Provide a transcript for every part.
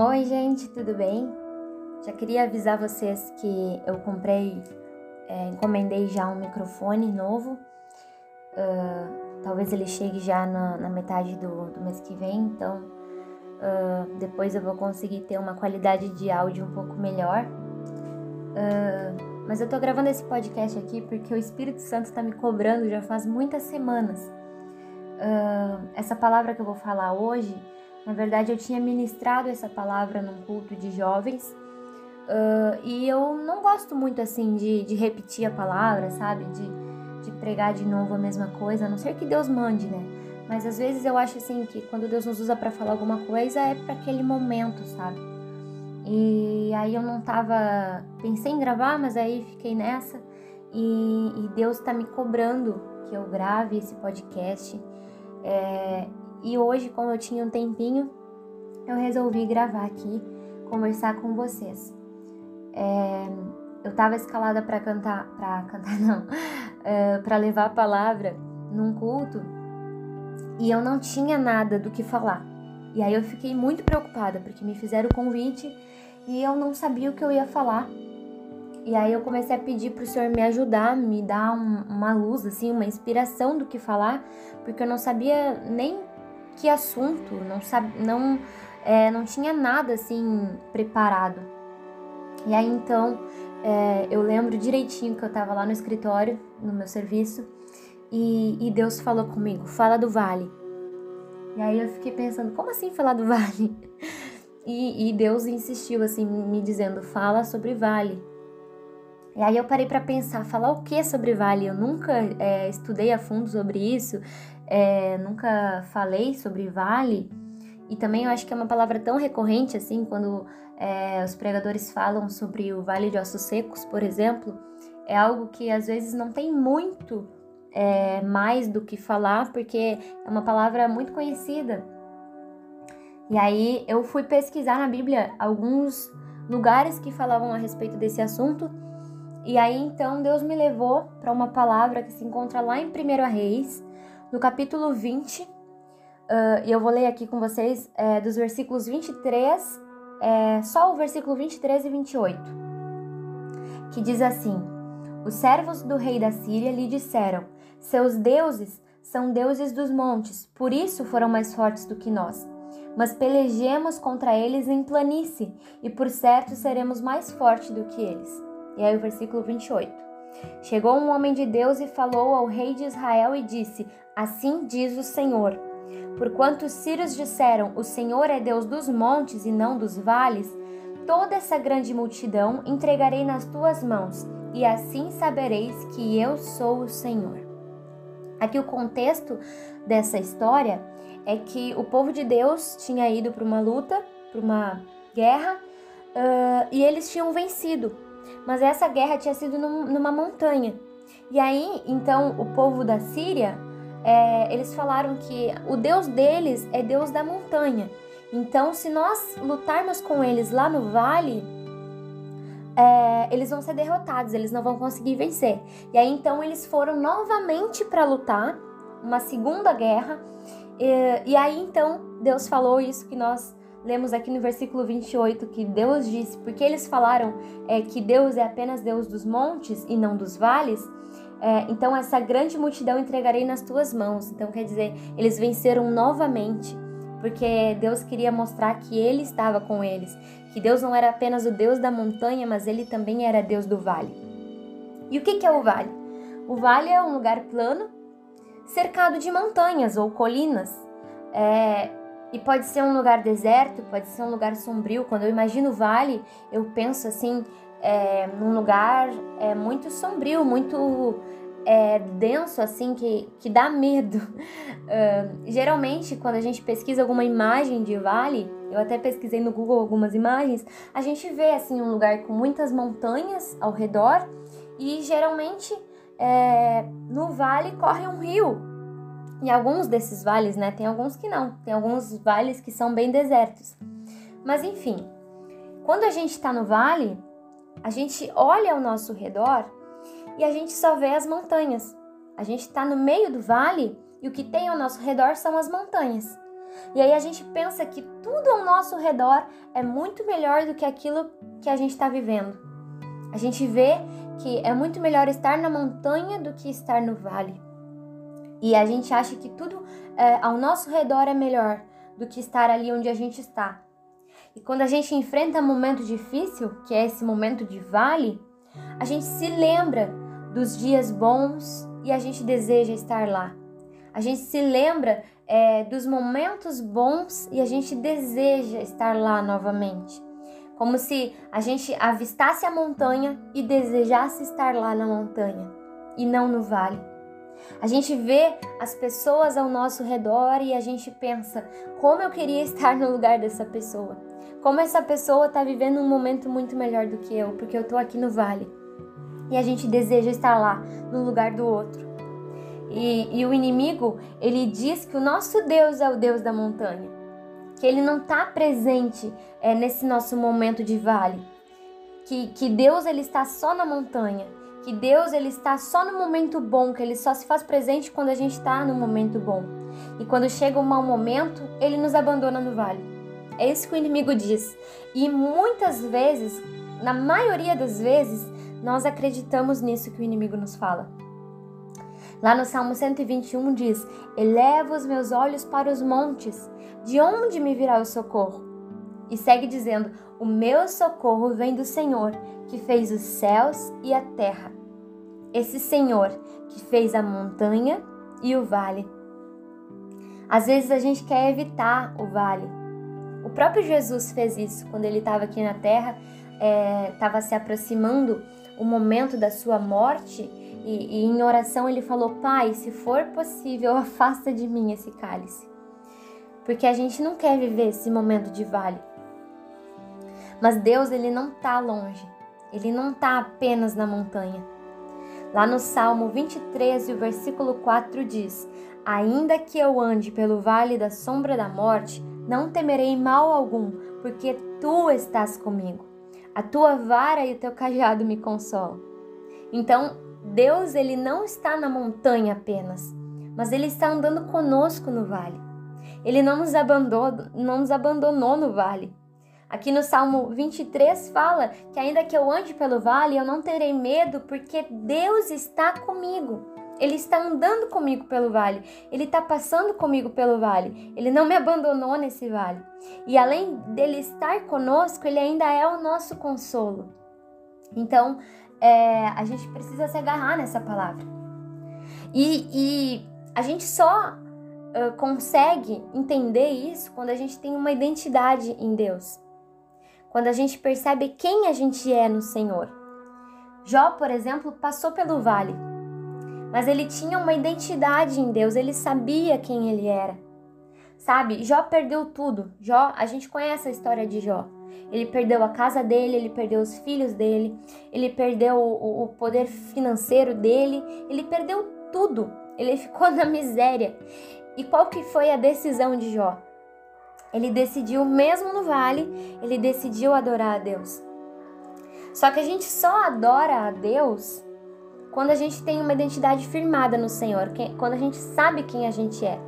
Oi, gente, tudo bem? Já queria avisar vocês que eu comprei, é, encomendei já um microfone novo. Uh, talvez ele chegue já na, na metade do, do, mês que vem, então uh, depois eu vou conseguir ter uma qualidade de áudio um pouco melhor. Uh, mas eu tô gravando esse podcast aqui porque o Espírito Santo tá me cobrando já faz muitas semanas. essa palavra que eu vou falar hoje na verdade, eu tinha ministrado essa palavra num culto de jovens uh, e eu não gosto muito assim de, de repetir a palavra, sabe? De, de pregar de novo a mesma coisa, a não ser que Deus mande, né? Mas às vezes eu acho assim que quando Deus nos usa para falar alguma coisa é para aquele momento, sabe? E aí eu não tava. Pensei em gravar, mas aí fiquei nessa. E, e Deus tá me cobrando que eu grave esse podcast. É, e hoje, como eu tinha um tempinho, eu resolvi gravar aqui, conversar com vocês. É, eu estava escalada para cantar, para cantar não, é, para levar a palavra num culto e eu não tinha nada do que falar. E aí eu fiquei muito preocupada porque me fizeram o convite e eu não sabia o que eu ia falar. E aí eu comecei a pedir para o Senhor me ajudar, me dar um, uma luz, assim, uma inspiração do que falar, porque eu não sabia nem que assunto, não sabe, não, é, não tinha nada assim preparado. E aí então é, eu lembro direitinho que eu estava lá no escritório, no meu serviço, e, e, Deus falou comigo: fala do vale. E aí eu fiquei pensando: como assim falar do vale? E, e Deus insistiu assim, me dizendo: fala sobre vale. E aí eu parei para pensar, falar o que sobre vale? Eu nunca é, estudei a fundo sobre isso, é, nunca falei sobre vale. E também eu acho que é uma palavra tão recorrente assim, quando é, os pregadores falam sobre o vale de ossos secos, por exemplo, é algo que às vezes não tem muito é, mais do que falar, porque é uma palavra muito conhecida. E aí eu fui pesquisar na Bíblia alguns lugares que falavam a respeito desse assunto e aí então Deus me levou para uma palavra que se encontra lá em 1 Reis, no capítulo 20, uh, e eu vou ler aqui com vocês é, dos versículos 23, é, só o versículo 23 e 28, que diz assim: Os servos do rei da Síria lhe disseram: Seus deuses são deuses dos montes, por isso foram mais fortes do que nós. Mas pelejemos contra eles em planície, e por certo seremos mais fortes do que eles. E aí o versículo 28. Chegou um homem de Deus e falou ao rei de Israel e disse: Assim diz o Senhor: Porquanto os sírios disseram: O Senhor é Deus dos montes e não dos vales, toda essa grande multidão entregarei nas tuas mãos, e assim sabereis que eu sou o Senhor. Aqui o contexto dessa história é que o povo de Deus tinha ido para uma luta, para uma guerra, uh, e eles tinham vencido mas essa guerra tinha sido num, numa montanha. E aí, então, o povo da Síria, é, eles falaram que o Deus deles é Deus da montanha. Então, se nós lutarmos com eles lá no vale, é, eles vão ser derrotados, eles não vão conseguir vencer. E aí, então, eles foram novamente para lutar, uma segunda guerra. E, e aí, então, Deus falou isso que nós lemos aqui no versículo 28 que Deus disse, porque eles falaram é, que Deus é apenas Deus dos montes e não dos vales, é, então essa grande multidão entregarei nas tuas mãos. Então quer dizer, eles venceram novamente, porque Deus queria mostrar que Ele estava com eles, que Deus não era apenas o Deus da montanha, mas Ele também era Deus do vale. E o que é o vale? O vale é um lugar plano, cercado de montanhas ou colinas. É, e pode ser um lugar deserto, pode ser um lugar sombrio. Quando eu imagino vale, eu penso assim, é, num lugar é, muito sombrio, muito é, denso, assim, que, que dá medo. Uh, geralmente, quando a gente pesquisa alguma imagem de vale, eu até pesquisei no Google algumas imagens, a gente vê assim um lugar com muitas montanhas ao redor e geralmente é, no vale corre um rio e alguns desses vales, né, tem alguns que não, tem alguns vales que são bem desertos. Mas enfim, quando a gente está no vale, a gente olha ao nosso redor e a gente só vê as montanhas. A gente está no meio do vale e o que tem ao nosso redor são as montanhas. E aí a gente pensa que tudo ao nosso redor é muito melhor do que aquilo que a gente está vivendo. A gente vê que é muito melhor estar na montanha do que estar no vale. E a gente acha que tudo é, ao nosso redor é melhor do que estar ali onde a gente está. E quando a gente enfrenta um momento difícil, que é esse momento de vale, a gente se lembra dos dias bons e a gente deseja estar lá. A gente se lembra é, dos momentos bons e a gente deseja estar lá novamente. Como se a gente avistasse a montanha e desejasse estar lá na montanha e não no vale. A gente vê as pessoas ao nosso redor e a gente pensa: como eu queria estar no lugar dessa pessoa? Como essa pessoa está vivendo um momento muito melhor do que eu, porque eu estou aqui no vale. E a gente deseja estar lá, no lugar do outro. E, e o inimigo, ele diz que o nosso Deus é o Deus da montanha, que ele não está presente é, nesse nosso momento de vale, que, que Deus ele está só na montanha, que Deus ele está só no momento bom, que ele só se faz presente quando a gente está no momento bom. E quando chega um mau momento, ele nos abandona no vale. É isso que o inimigo diz. E muitas vezes, na maioria das vezes, nós acreditamos nisso que o inimigo nos fala. Lá no Salmo 121 diz: Eleva os meus olhos para os montes, de onde me virá o socorro? E segue dizendo: O meu socorro vem do Senhor, que fez os céus e a terra. Esse Senhor que fez a montanha e o vale. Às vezes a gente quer evitar o vale. O próprio Jesus fez isso quando ele estava aqui na terra, estava é, se aproximando o momento da sua morte e, e em oração ele falou: Pai, se for possível, afasta de mim esse cálice. Porque a gente não quer viver esse momento de vale. Mas Deus, ele não está longe. Ele não está apenas na montanha. Lá no Salmo 23, o versículo 4 diz: Ainda que eu ande pelo vale da sombra da morte, não temerei mal algum, porque tu estás comigo. A tua vara e o teu cajado me consolam. Então, Deus ele não está na montanha apenas, mas ele está andando conosco no vale. Ele não nos abandonou, não nos abandonou no vale. Aqui no Salmo 23 fala que ainda que eu ande pelo vale, eu não terei medo, porque Deus está comigo. Ele está andando comigo pelo vale. Ele está passando comigo pelo vale. Ele não me abandonou nesse vale. E além dele estar conosco, ele ainda é o nosso consolo. Então, é, a gente precisa se agarrar nessa palavra. E, e a gente só uh, consegue entender isso quando a gente tem uma identidade em Deus. Quando a gente percebe quem a gente é no Senhor. Jó, por exemplo, passou pelo vale, mas ele tinha uma identidade em Deus, ele sabia quem ele era. Sabe, Jó perdeu tudo. Jó, a gente conhece a história de Jó. Ele perdeu a casa dele, ele perdeu os filhos dele, ele perdeu o, o poder financeiro dele, ele perdeu tudo. Ele ficou na miséria. E qual que foi a decisão de Jó? Ele decidiu, mesmo no vale, ele decidiu adorar a Deus. Só que a gente só adora a Deus quando a gente tem uma identidade firmada no Senhor, quando a gente sabe quem a gente é.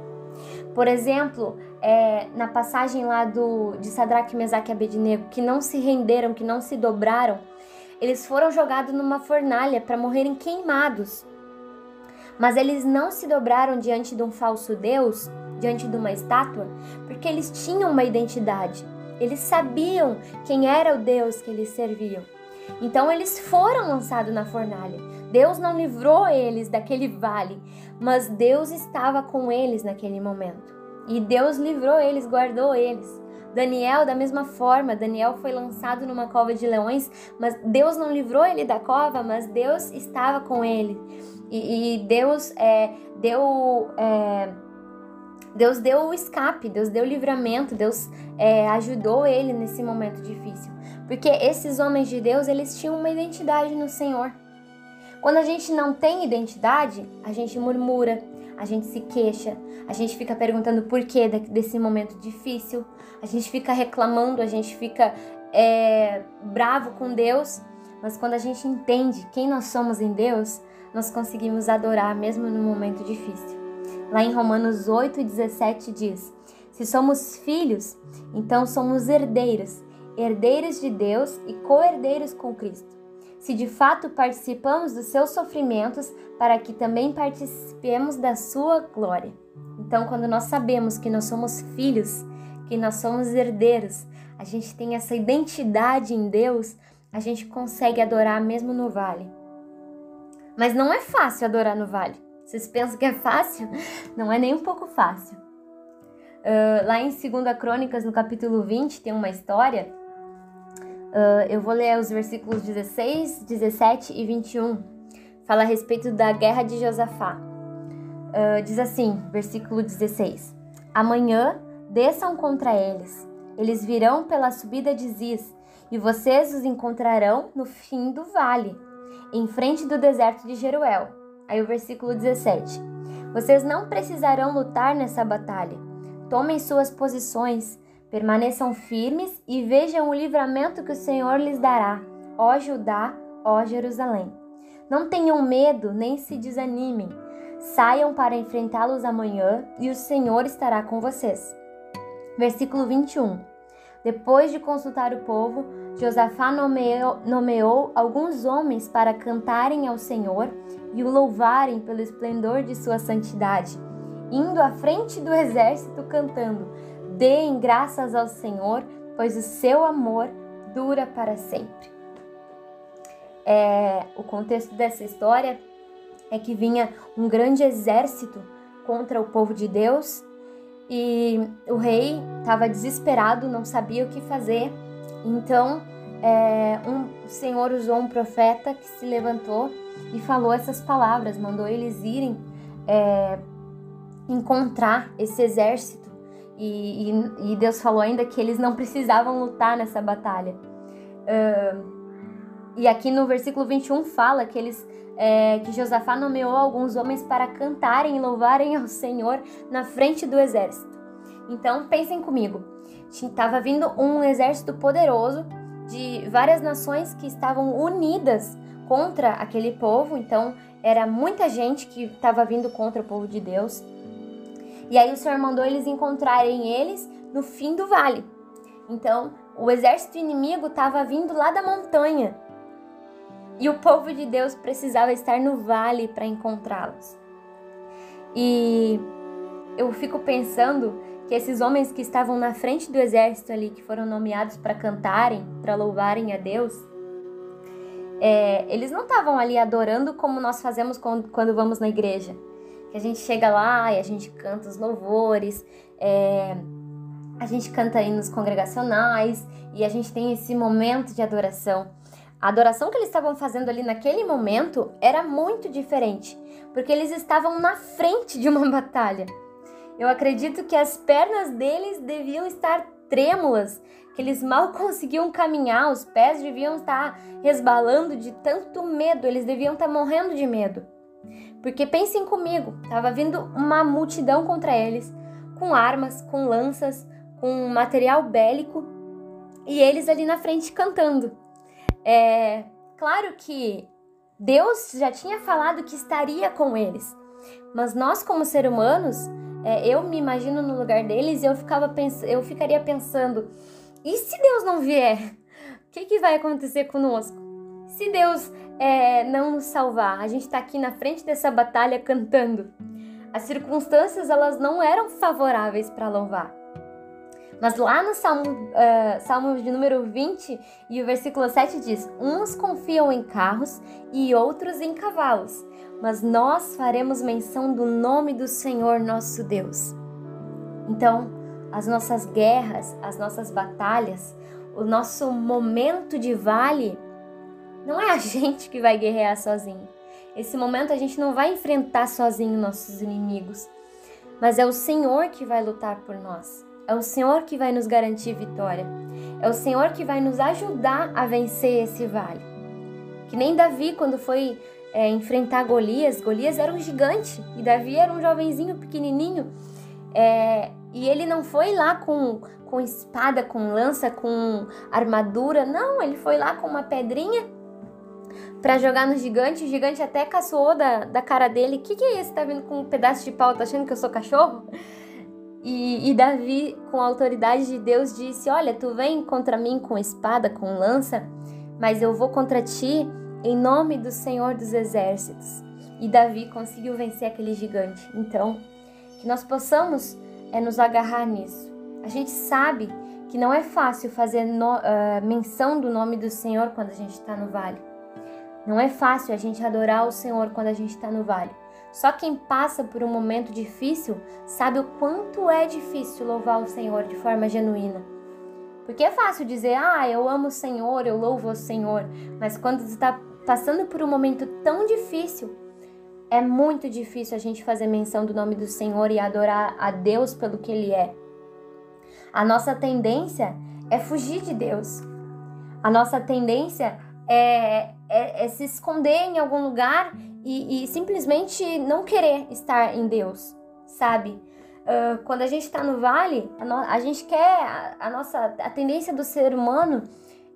Por exemplo, é, na passagem lá do, de Sadraque, Mesaque e Abednego, que não se renderam, que não se dobraram, eles foram jogados numa fornalha para morrerem queimados. Mas eles não se dobraram diante de um falso Deus, diante de uma estátua, porque eles tinham uma identidade. Eles sabiam quem era o Deus que eles serviam. Então eles foram lançados na fornalha. Deus não livrou eles daquele vale, mas Deus estava com eles naquele momento. E Deus livrou eles, guardou eles. Daniel, da mesma forma, Daniel foi lançado numa cova de leões, mas Deus não livrou ele da cova, mas Deus estava com ele. E, e Deus é, deu. É, Deus deu o escape, Deus deu o livramento, Deus é, ajudou ele nesse momento difícil. Porque esses homens de Deus, eles tinham uma identidade no Senhor. Quando a gente não tem identidade, a gente murmura, a gente se queixa, a gente fica perguntando por que desse momento difícil, a gente fica reclamando, a gente fica é, bravo com Deus. Mas quando a gente entende quem nós somos em Deus, nós conseguimos adorar mesmo no momento difícil. Lá em Romanos 8, 17 diz: Se somos filhos, então somos herdeiros, herdeiros de Deus e co-herdeiros com Cristo. Se de fato participamos dos seus sofrimentos, para que também participemos da sua glória. Então, quando nós sabemos que nós somos filhos, que nós somos herdeiros, a gente tem essa identidade em Deus, a gente consegue adorar mesmo no vale. Mas não é fácil adorar no vale. Vocês pensam que é fácil? Não é nem um pouco fácil. Uh, lá em 2 Crônicas, no capítulo 20, tem uma história. Uh, eu vou ler os versículos 16, 17 e 21. Fala a respeito da guerra de Josafá. Uh, diz assim, versículo 16: Amanhã desçam contra eles. Eles virão pela subida de Ziz, e vocês os encontrarão no fim do vale, em frente do deserto de Jeruel. Aí o versículo 17: Vocês não precisarão lutar nessa batalha. Tomem suas posições, permaneçam firmes e vejam o livramento que o Senhor lhes dará, ó Judá, ó Jerusalém. Não tenham medo nem se desanimem. Saiam para enfrentá-los amanhã e o Senhor estará com vocês. Versículo 21. Depois de consultar o povo, Josafá nomeou, nomeou, alguns homens para cantarem ao Senhor e o louvarem pelo esplendor de sua santidade, indo à frente do exército cantando: Deem graças ao Senhor, pois o seu amor dura para sempre. É, o contexto dessa história é que vinha um grande exército contra o povo de Deus e o rei estava desesperado, não sabia o que fazer. Então, é, um o Senhor usou um profeta que se levantou e falou essas palavras, mandou eles irem é, encontrar esse exército. E, e, e, Deus falou ainda que eles não precisavam lutar nessa batalha. Uh, e aqui no versículo 21 fala que eles é, que Josafá nomeou alguns homens para cantarem e louvarem ao Senhor na frente do exército. Então pensem comigo, estava vindo um exército poderoso de várias nações que estavam unidas contra aquele povo, então era muita gente que estava vindo contra o povo de Deus. E aí o Senhor mandou eles encontrarem eles no fim do vale. Então, o exército inimigo estava vindo lá da montanha e o povo de Deus precisava estar no vale para encontrá-los. E eu fico pensando que esses homens que estavam na frente do exército ali, que foram nomeados para cantarem, para louvarem a Deus, é, eles não estavam ali adorando como nós fazemos quando, quando, vamos na igreja. Que a gente chega lá e a gente canta os louvores, é, a gente canta hinos congregacionais e a gente tem esse momento de adoração. A adoração que eles estavam fazendo ali naquele momento era muito diferente, porque eles estavam na frente de uma batalha. Eu acredito que as pernas deles deviam estar trêmulas, que eles mal conseguiam caminhar, os pés deviam estar resbalando de tanto medo, eles deviam estar morrendo de medo. Porque pensem comigo, estava vindo uma multidão contra eles, com armas, com lanças, com material bélico, e eles ali na frente cantando. É claro que Deus já tinha falado que estaria com eles, mas nós como seres humanos, é, eu me imagino no lugar deles e eu ficava pens eu ficaria pensando, e se Deus não vier, o que, que vai acontecer conosco? Se Deus é, não nos salvar, a gente está aqui na frente dessa batalha cantando. As circunstâncias elas não eram favoráveis para louvar. Mas lá no Salmo, uh, Salmo de número 20 e o versículo 7 diz: Uns confiam em carros e outros em cavalos, mas nós faremos menção do nome do Senhor nosso Deus. Então, as nossas guerras, as nossas batalhas, o nosso momento de vale, não é a gente que vai guerrear sozinho. Esse momento a gente não vai enfrentar sozinho nossos inimigos, mas é o Senhor que vai lutar por nós. É o Senhor que vai nos garantir vitória. É o Senhor que vai nos ajudar a vencer esse vale. Que nem Davi, quando foi é, enfrentar Golias, Golias era um gigante e Davi era um jovenzinho pequenininho. É, e ele não foi lá com, com espada, com lança, com armadura, não, ele foi lá com uma pedrinha para jogar no gigante. O gigante até caçoou da, da cara dele: Que que é esse? Tá vindo com um pedaço de pau? Tá achando que eu sou cachorro? E, e, Davi, com a autoridade de Deus, disse: Olha, tu vem contra mim com espada, com lança, mas eu vou contra ti em nome do Senhor dos Exércitos. E Davi conseguiu vencer aquele gigante. Então, que nós possamos é, nos agarrar nisso. A gente sabe que não é fácil fazer no, uh, menção do nome do Senhor quando a gente está no vale. Não é fácil a gente adorar o Senhor quando a gente está no vale. Só quem passa por um momento difícil sabe o quanto é difícil louvar o Senhor de forma genuína. Porque é fácil dizer, ah, eu amo o Senhor, eu louvo o Senhor, mas quando está passando por um momento tão difícil, é muito difícil a gente fazer menção do nome do Senhor e adorar a Deus pelo que Ele é. A nossa tendência é fugir de Deus. A nossa tendência é, é, é se esconder em algum lugar e, e, simplesmente não querer estar em Deus, sabe? Uh, quando a gente está no vale, a, no, a gente quer, a, a, nossa a tendência do ser humano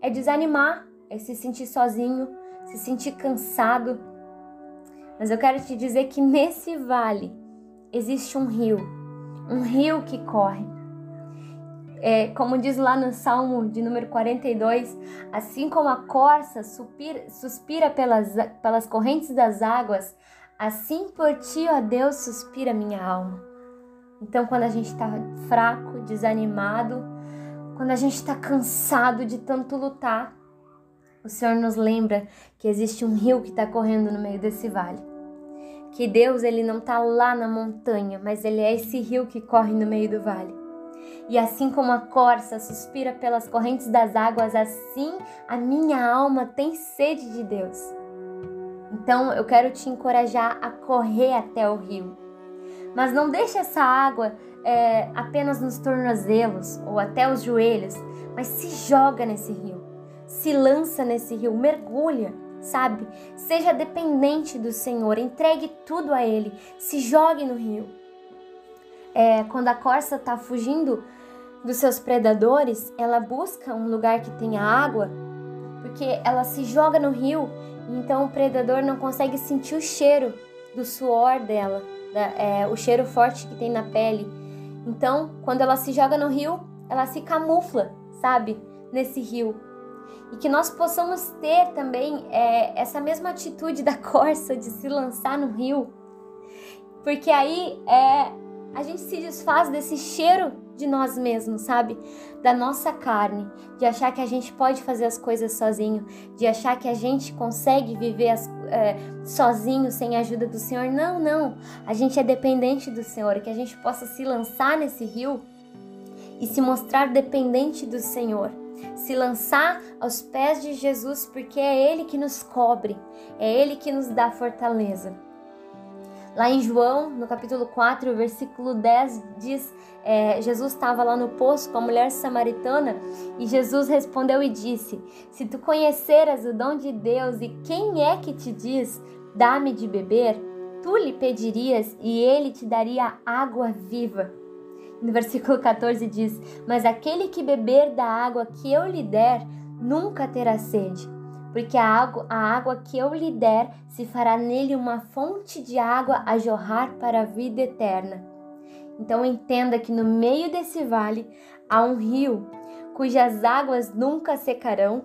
é desanimar, é se sentir sozinho, se sentir cansado. Mas eu quero te dizer que nesse vale existe um rio, um rio que corre é, como diz lá no Salmo de número 42, assim como a corça suspira, pelas, pelas correntes das águas, assim por ti, ó Deus, suspira minha alma. Então, quando a gente está fraco, desanimado, quando a gente está cansado de tanto lutar, o Senhor nos lembra que existe um rio que está correndo no meio desse vale. Que Deus ele não está lá na montanha, mas ele é esse rio que corre no meio do vale. E assim como a corça suspira pelas correntes das águas, assim a minha alma tem sede de Deus. Então eu quero te encorajar a correr até o rio. Mas não deixe essa água é, apenas nos tornozelos ou até os joelhos, mas se joga nesse rio, se lança nesse rio, mergulha, sabe? Seja dependente do Senhor, entregue tudo a Ele, se jogue no rio é, quando a corça está fugindo dos seus predadores, ela busca um lugar que tenha água, porque ela se joga no rio, então o predador não consegue sentir o cheiro do suor dela, da, é, o cheiro forte que tem na pele. Então, quando ela se joga no rio, ela se camufla, sabe, nesse rio. E que nós possamos ter também é, essa mesma atitude da corça de se lançar no rio, porque aí é, a gente se desfaz desse cheiro de nós mesmos, sabe? Da nossa carne, de achar que a gente pode fazer as coisas sozinho, de achar que a gente consegue viver as, é, sozinho sem a ajuda do Senhor. Não, não. A gente é dependente do Senhor, que a gente possa se lançar nesse rio e se mostrar dependente do Senhor. Se lançar aos pés de Jesus, porque é Ele que nos cobre, é Ele que nos dá fortaleza. Lá em João, no capítulo 4, versículo 10, diz: é, Jesus estava lá no poço com a mulher samaritana e Jesus respondeu e disse: Se tu conheceras o dom de Deus e quem é que te diz, dá-me de beber, tu lhe pedirias e ele te daria água viva. No versículo 14 diz: Mas aquele que beber da água que eu lhe der, nunca terá sede porque a água, a água que eu lhe der se fará nele uma fonte de água a jorrar para a vida eterna. Então entenda que no meio desse vale há um rio cujas águas nunca secarão,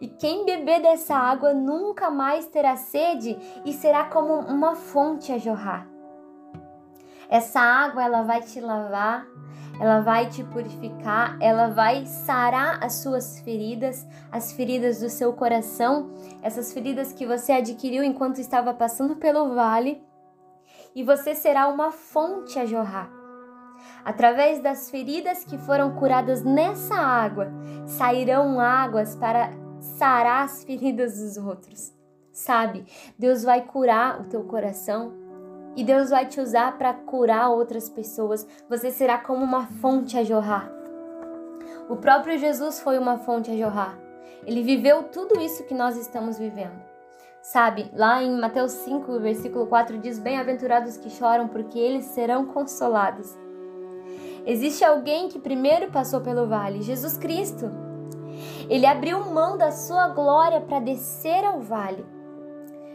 e quem beber dessa água nunca mais terá sede e será como uma fonte a jorrar. Essa água ela vai te lavar, ela vai te purificar, ela vai sarar as suas feridas, as feridas do seu coração, essas feridas que você adquiriu enquanto estava passando pelo vale, e você será uma fonte a jorrar. Através das feridas que foram curadas nessa água, sairão águas para sarar as feridas dos outros. Sabe? Deus vai curar o teu coração, e Deus vai te usar para curar outras pessoas. Você será como uma fonte a jorrar. O próprio Jesus foi uma fonte a jorrar. Ele viveu tudo isso que nós estamos vivendo. Sabe, lá em Mateus 5, versículo 4 diz: Bem-aventurados que choram, porque eles serão consolados. Existe alguém que primeiro passou pelo vale, Jesus Cristo. Ele abriu mão da sua glória para descer ao vale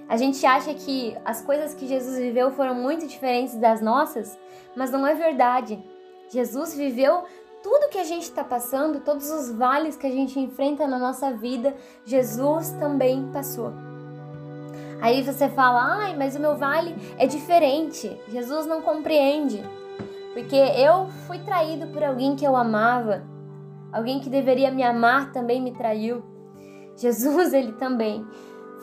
a gente acha que as coisas que Jesus viveu foram muito diferentes das nossas, mas não é verdade. Jesus viveu tudo que a gente está passando, todos os vales que a gente enfrenta na nossa vida, Jesus também passou. Aí você fala, ai, mas o meu vale é diferente. Jesus não compreende. Porque eu fui traído por alguém que eu amava. Alguém que deveria me amar também me traiu. Jesus, ele também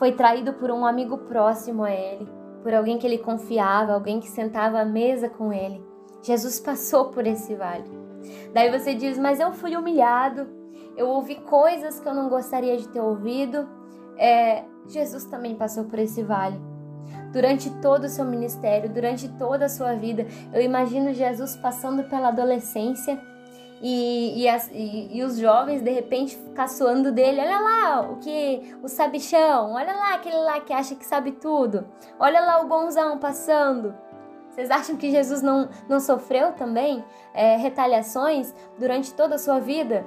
foi traído por um amigo próximo a ele, por alguém que ele confiava, alguém que sentava à mesa com ele. Jesus passou por esse vale. Daí você diz, mas eu fui humilhado, eu ouvi coisas que eu não gostaria de ter ouvido. É, Jesus também passou por esse vale. Durante todo o seu ministério, durante toda a sua vida, eu imagino Jesus passando pela adolescência e, e, as, e, e, os jovens de repente caçoando dele. Olha lá o que o sabichão, olha lá aquele lá que acha que sabe tudo, olha lá o bonzão passando. Vocês acham que Jesus não, não sofreu também é, retaliações durante toda a sua vida?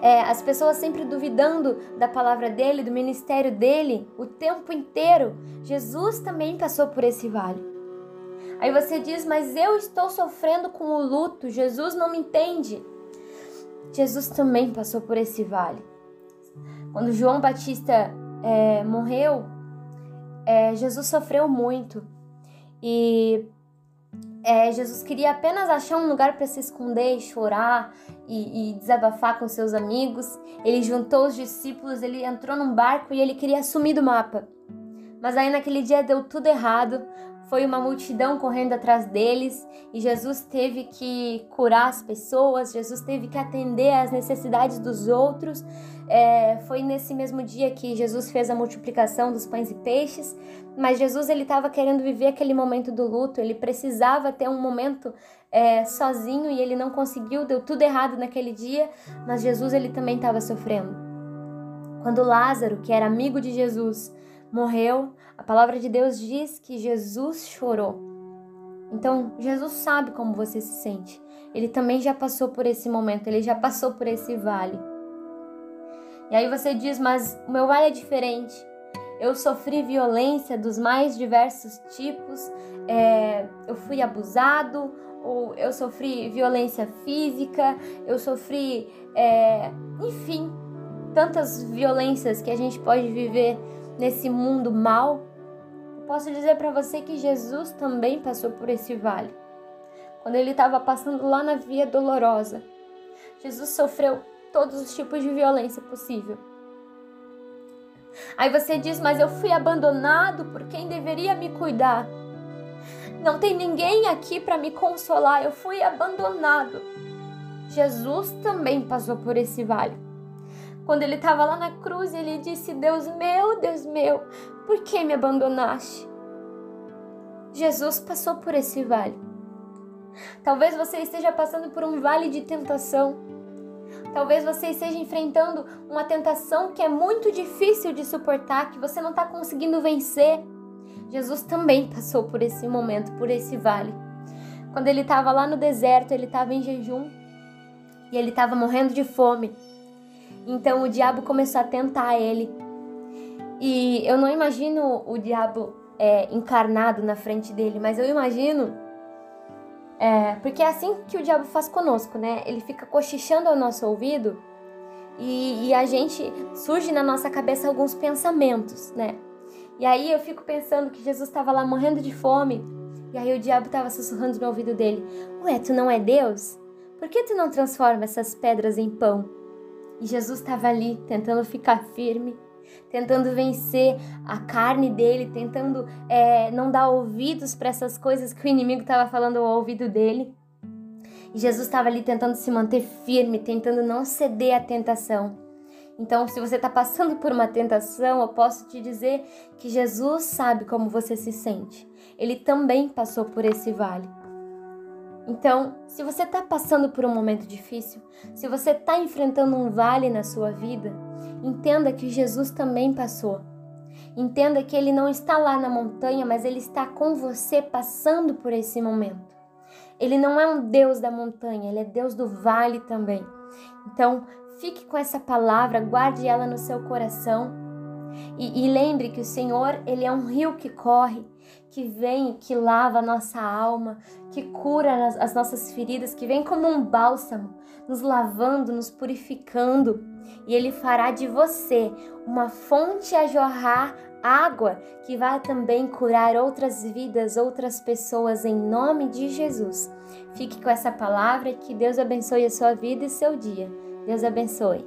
É, as pessoas sempre duvidando da palavra dele, do ministério dele, o tempo inteiro. Jesus também passou por esse vale. Aí você diz, mas eu estou sofrendo com o luto, Jesus não me entende. Jesus também passou por esse vale. Quando João Batista é, morreu, é, Jesus sofreu muito e é, Jesus queria apenas achar um lugar para se esconder e chorar e, e, desabafar com seus amigos. Ele juntou os discípulos, ele entrou num barco e ele queria sumir do mapa. Mas aí naquele dia deu tudo errado. Foi uma multidão correndo atrás deles e Jesus teve que curar as pessoas, Jesus teve que atender às necessidades dos outros. É, foi nesse mesmo dia que Jesus fez a multiplicação dos pães e peixes, mas Jesus ele estava querendo viver aquele momento do luto, ele precisava ter um momento é, sozinho e ele não conseguiu, deu tudo errado naquele dia, mas Jesus ele também estava sofrendo. Quando Lázaro, que era amigo de Jesus, morreu, a palavra de Deus diz que Jesus chorou. Então, Jesus sabe como você se sente. Ele também já passou por esse momento, ele já passou por esse vale. E aí você diz, mas o meu vale é diferente. Eu sofri violência dos mais diversos tipos, é, eu fui abusado, ou eu sofri violência física, eu sofri, é, enfim, tantas violências que a gente pode viver nesse mundo mal, posso dizer para você que Jesus também passou por esse vale. Quando ele estava passando lá na via dolorosa, Jesus sofreu todos os tipos de violência possível. Aí você diz, mas eu fui abandonado por quem deveria me cuidar. Não tem ninguém aqui para me consolar, eu fui abandonado. Jesus também passou por esse vale. Quando ele estava lá na cruz, ele disse: Deus meu, Deus meu, por que me abandonaste? Jesus passou por esse vale. Talvez você esteja passando por um vale de tentação. Talvez você esteja enfrentando uma tentação que é muito difícil de suportar, que você não está conseguindo vencer. Jesus também passou por esse momento, por esse vale. Quando ele estava lá no deserto, ele estava em jejum e ele estava morrendo de fome. Então o diabo começou a tentar ele. E eu não imagino o diabo é, encarnado na frente dele, mas eu imagino. É, porque é assim que o diabo faz conosco, né? Ele fica cochichando ao nosso ouvido e, e a gente surge na nossa cabeça alguns pensamentos, né? E aí eu fico pensando que Jesus estava lá morrendo de fome. E aí o diabo estava sussurrando no ouvido dele: Ué, tu não é Deus? Por que tu não transforma essas pedras em pão? E Jesus estava ali tentando ficar firme, tentando vencer a carne dele, tentando é, não dar ouvidos para essas coisas que o inimigo estava falando ao ouvido dele. E Jesus estava ali tentando se manter firme, tentando não ceder à tentação. Então, se você está passando por uma tentação, eu posso te dizer que Jesus sabe como você se sente. Ele também passou por esse vale. Então, se você está passando por um momento difícil, se você está enfrentando um vale na sua vida, entenda que Jesus também passou. Entenda que Ele não está lá na montanha, mas Ele está com você passando por esse momento. Ele não é um Deus da montanha, Ele é Deus do vale também. Então, fique com essa palavra, guarde ela no seu coração e, e lembre que o Senhor, Ele é um rio que corre, que vem, que lava a nossa alma, que cura as nossas feridas, que vem como um bálsamo, nos lavando, nos purificando. E Ele fará de você uma fonte a jorrar água que vai também curar outras vidas, outras pessoas, em nome de Jesus. Fique com essa palavra e que Deus abençoe a sua vida e seu dia. Deus abençoe.